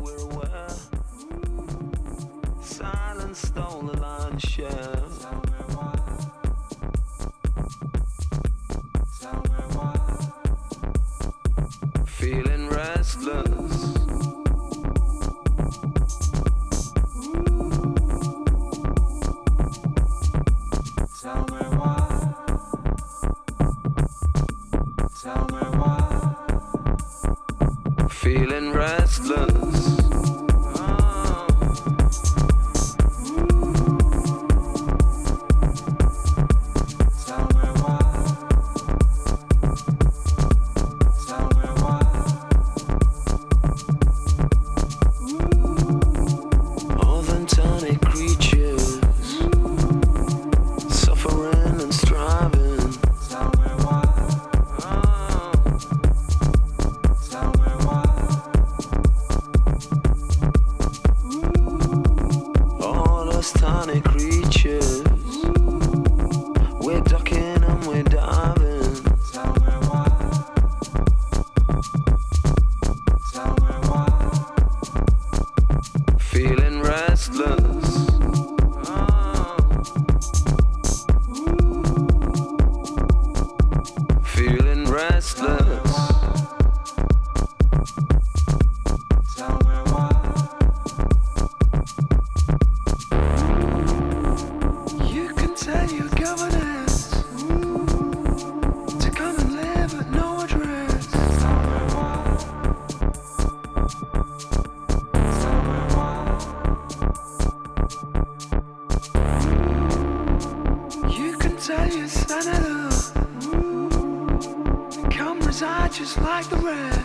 we're aware. Silence stole the lion's share. Just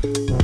Thank you.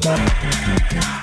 Bye.